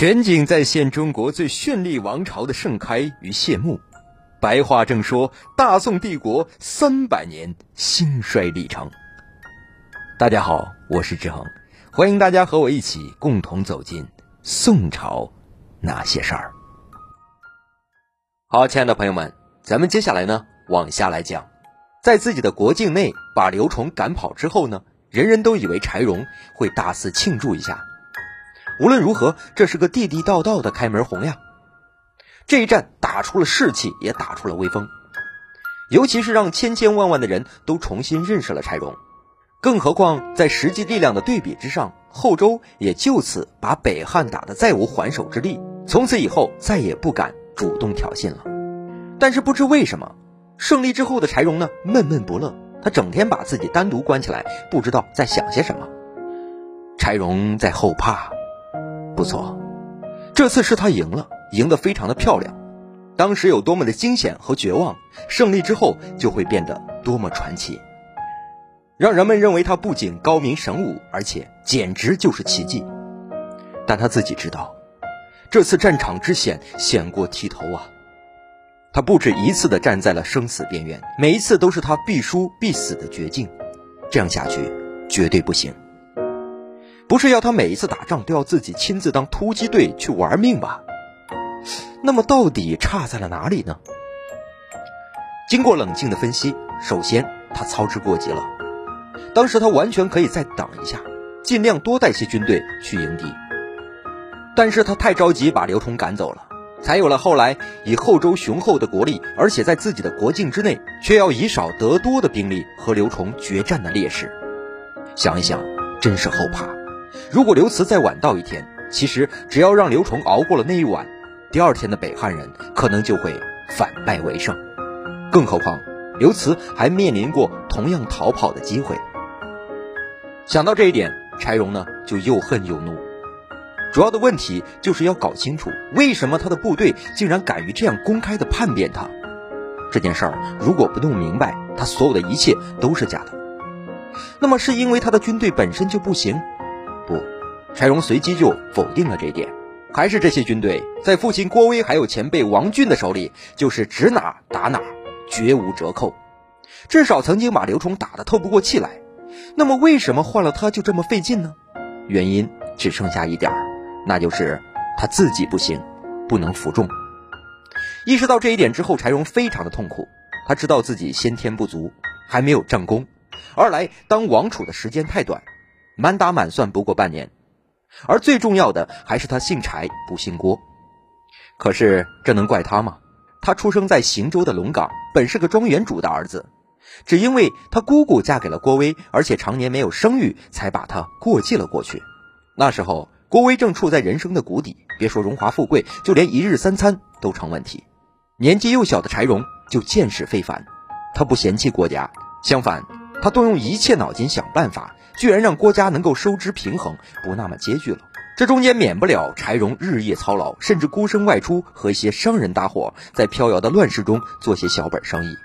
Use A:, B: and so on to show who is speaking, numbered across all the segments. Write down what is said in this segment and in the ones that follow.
A: 全景再现中国最绚丽王朝的盛开与谢幕。白话正说大宋帝国三百年兴衰历程。大家好，我是志恒，欢迎大家和我一起共同走进宋朝那些事儿。好，亲爱的朋友们，咱们接下来呢往下来讲，在自己的国境内把刘崇赶跑之后呢，人人都以为柴荣会大肆庆祝一下。无论如何，这是个地地道道的开门红呀。这一战打出了士气，也打出了威风，尤其是让千千万万的人都重新认识了柴荣。更何况在实际力量的对比之上，后周也就此把北汉打得再无还手之力，从此以后再也不敢主动挑衅了。但是不知为什么，胜利之后的柴荣呢，闷闷不乐，他整天把自己单独关起来，不知道在想些什么。柴荣在后怕，不错，这次是他赢了。赢得非常的漂亮，当时有多么的惊险和绝望，胜利之后就会变得多么传奇，让人们认为他不仅高明神武，而且简直就是奇迹。但他自己知道，这次战场之险险过剃头啊！他不止一次的站在了生死边缘，每一次都是他必输必死的绝境。这样下去绝对不行。不是要他每一次打仗都要自己亲自当突击队去玩命吧？那么到底差在了哪里呢？经过冷静的分析，首先他操之过急了。当时他完全可以再等一下，尽量多带些军队去迎敌。但是他太着急把刘崇赶走了，才有了后来以后周雄厚的国力，而且在自己的国境之内，却要以少得多的兵力和刘崇决战的劣势。想一想，真是后怕。如果刘慈再晚到一天，其实只要让刘崇熬过了那一晚。第二天的北汉人可能就会反败为胜，更何况刘慈还面临过同样逃跑的机会。想到这一点，柴荣呢就又恨又怒。主要的问题就是要搞清楚，为什么他的部队竟然敢于这样公开的叛变他。这件事儿如果不弄明白，他所有的一切都是假的。那么是因为他的军队本身就不行？不，柴荣随即就否定了这一点。还是这些军队在父亲郭威还有前辈王俊的手里，就是指哪打哪，绝无折扣。至少曾经把刘崇打得透不过气来。那么为什么换了他就这么费劲呢？原因只剩下一点，那就是他自己不行，不能服众。意识到这一点之后，柴荣非常的痛苦。他知道自己先天不足，还没有战功，二来当王储的时间太短，满打满算不过半年。而最重要的还是他姓柴不姓郭，可是这能怪他吗？他出生在邢州的龙岗，本是个庄园主的儿子，只因为他姑姑嫁给了郭威，而且常年没有生育，才把他过继了过去。那时候郭威正处在人生的谷底，别说荣华富贵，就连一日三餐都成问题。年纪幼小的柴荣就见识非凡，他不嫌弃郭家，相反，他动用一切脑筋想办法。居然让郭家能够收支平衡，不那么拮据了。这中间免不了柴荣日夜操劳，甚至孤身外出和一些商人搭伙，在飘摇的乱世中做些小本生意。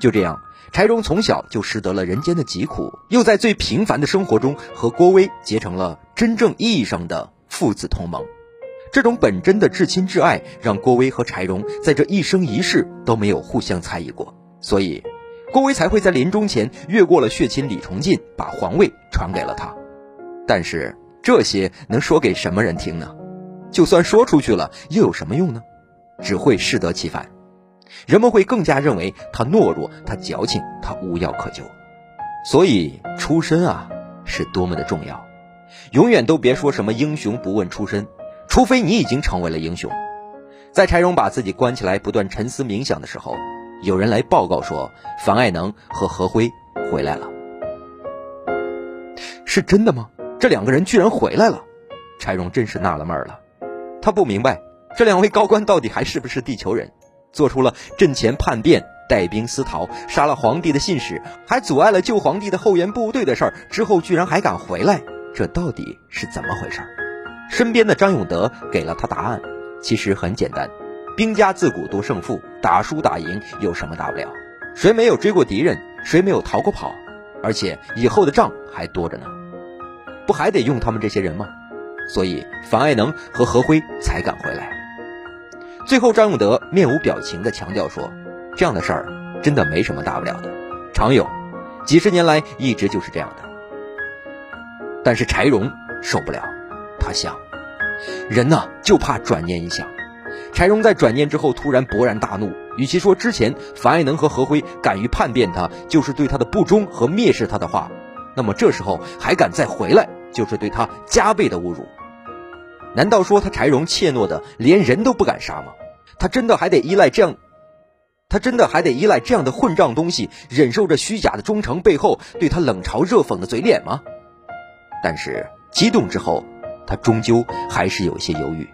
A: 就这样，柴荣从小就识得了人间的疾苦，又在最平凡的生活中和郭威结成了真正意义上的父子同盟。这种本真的至亲至爱，让郭威和柴荣在这一生一世都没有互相猜疑过。所以。郭威才会在临终前越过了血亲李崇进，把皇位传给了他。但是这些能说给什么人听呢？就算说出去了，又有什么用呢？只会适得其反，人们会更加认为他懦弱，他矫情，他无药可救。所以出身啊，是多么的重要。永远都别说什么英雄不问出身，除非你已经成为了英雄。在柴荣把自己关起来，不断沉思冥想的时候。有人来报告说，樊爱能和何辉回来了，是真的吗？这两个人居然回来了，柴荣真是纳了闷了。他不明白这两位高官到底还是不是地球人，做出了阵前叛变、带兵私逃、杀了皇帝的信使，还阻碍了救皇帝的后援部队的事儿之后，居然还敢回来，这到底是怎么回事？身边的张永德给了他答案，其实很简单。兵家自古多胜负，打输打赢有什么大不了？谁没有追过敌人？谁没有逃过跑？而且以后的仗还多着呢，不还得用他们这些人吗？所以樊爱能和何辉才敢回来。最后，张永德面无表情地强调说：“这样的事儿真的没什么大不了的，常有，几十年来一直就是这样的。”但是柴荣受不了，他想，人呢就怕转念一想。柴荣在转念之后突然勃然大怒，与其说之前樊爱能和何辉敢于叛变他就是对他的不忠和蔑视他的话，那么这时候还敢再回来，就是对他加倍的侮辱。难道说他柴荣怯懦的连人都不敢杀吗？他真的还得依赖这样，他真的还得依赖这样的混账东西，忍受着虚假的忠诚背后对他冷嘲热讽的嘴脸吗？但是激动之后，他终究还是有些犹豫。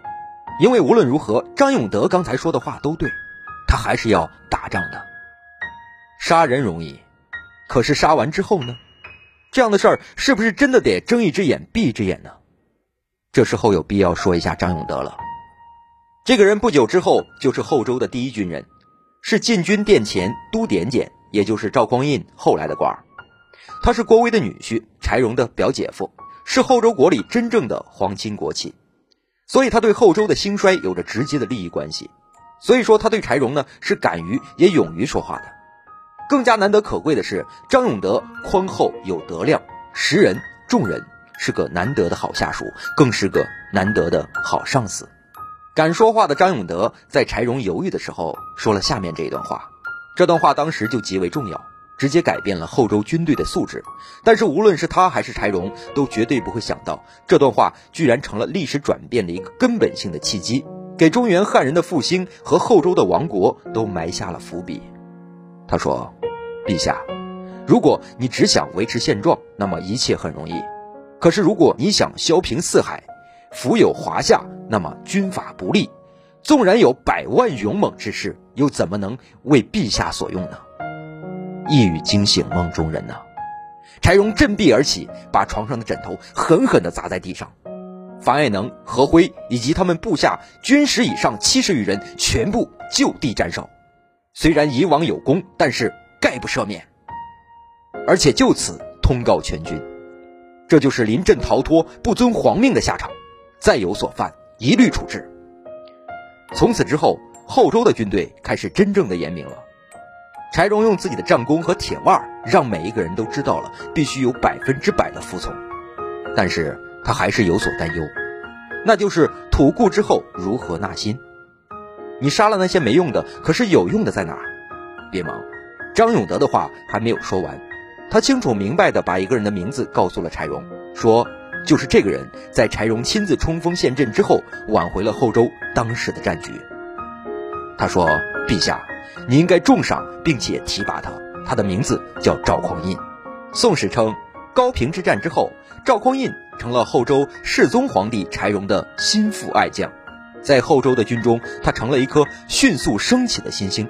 A: 因为无论如何，张永德刚才说的话都对，他还是要打仗的。杀人容易，可是杀完之后呢？这样的事儿是不是真的得睁一只眼闭一只眼呢？这时候有必要说一下张永德了。这个人不久之后就是后周的第一军人，是禁军殿前都点检，也就是赵匡胤后来的官儿。他是郭威的女婿，柴荣的表姐夫，是后周国里真正的皇亲国戚。所以他对后周的兴衰有着直接的利益关系，所以说他对柴荣呢是敢于也勇于说话的。更加难得可贵的是，张永德宽厚有德量，识人重人，是个难得的好下属，更是个难得的好上司。敢说话的张永德在柴荣犹豫的时候说了下面这一段话，这段话当时就极为重要。直接改变了后周军队的素质，但是无论是他还是柴荣，都绝对不会想到这段话居然成了历史转变的一个根本性的契机，给中原汉人的复兴和后周的亡国都埋下了伏笔。他说：“陛下，如果你只想维持现状，那么一切很容易；可是如果你想削平四海，福有华夏，那么军法不利。纵然有百万勇猛之士，又怎么能为陛下所用呢？”一语惊醒梦中人呐！柴荣振臂而起，把床上的枕头狠狠地砸在地上。樊爱能、何辉以及他们部下军师以上七十余人全部就地斩首。虽然以往有功，但是概不赦免，而且就此通告全军，这就是临阵逃脱、不遵皇命的下场。再有所犯，一律处置。从此之后，后周的军队开始真正的严明了。柴荣用自己的战功和铁腕，让每一个人都知道了必须有百分之百的服从。但是他还是有所担忧，那就是吐故之后如何纳新。你杀了那些没用的，可是有用的在哪儿？别忙，张永德的话还没有说完，他清楚明白的把一个人的名字告诉了柴荣，说就是这个人在柴荣亲自冲锋陷阵之后，挽回了后周当时的战局。他说：“陛下。”你应该重赏并且提拔他，他的名字叫赵匡胤。宋史称，高平之战之后，赵匡胤成了后周世宗皇帝柴荣的心腹爱将，在后周的军中，他成了一颗迅速升起的新星。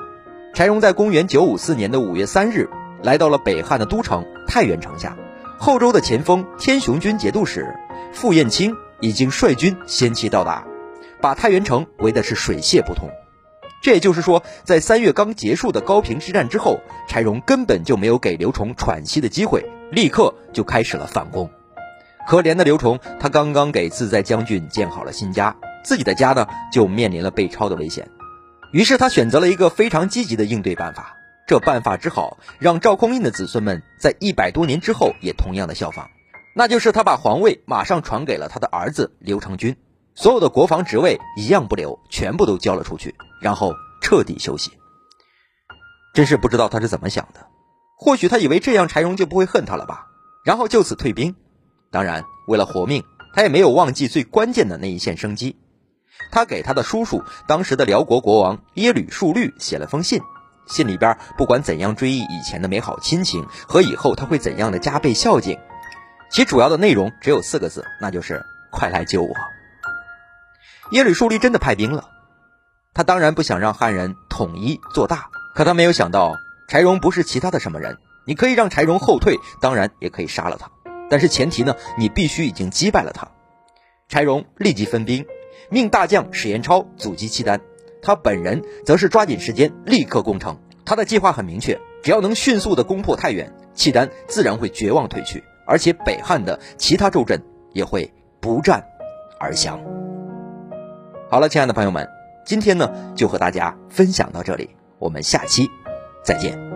A: 柴荣在公元九五四年的五月三日，来到了北汉的都城太原城下，后周的前锋天雄军节度使傅彦卿已经率军先期到达，把太原城围的是水泄不通。这也就是说，在三月刚结束的高平之战之后，柴荣根本就没有给刘崇喘息的机会，立刻就开始了反攻。可怜的刘崇，他刚刚给自在将军建好了新家，自己的家呢就面临了被抄的危险。于是他选择了一个非常积极的应对办法。这办法之好，让赵匡胤的子孙们在一百多年之后也同样的效仿，那就是他把皇位马上传给了他的儿子刘长君。所有的国防职位一样不留，全部都交了出去，然后彻底休息。真是不知道他是怎么想的，或许他以为这样柴荣就不会恨他了吧，然后就此退兵。当然，为了活命，他也没有忘记最关键的那一线生机。他给他的叔叔，当时的辽国国王耶律述律写了封信，信里边不管怎样追忆以前的美好亲情和以后他会怎样的加倍孝敬，其主要的内容只有四个字，那就是快来救我。耶律树立真的派兵了，他当然不想让汉人统一做大，可他没有想到柴荣不是其他的什么人。你可以让柴荣后退，当然也可以杀了他，但是前提呢，你必须已经击败了他。柴荣立即分兵，命大将史延超阻击契丹，他本人则是抓紧时间立刻攻城。他的计划很明确，只要能迅速的攻破太原，契丹自然会绝望退去，而且北汉的其他州镇也会不战而降。好了，亲爱的朋友们，今天呢就和大家分享到这里，我们下期再见。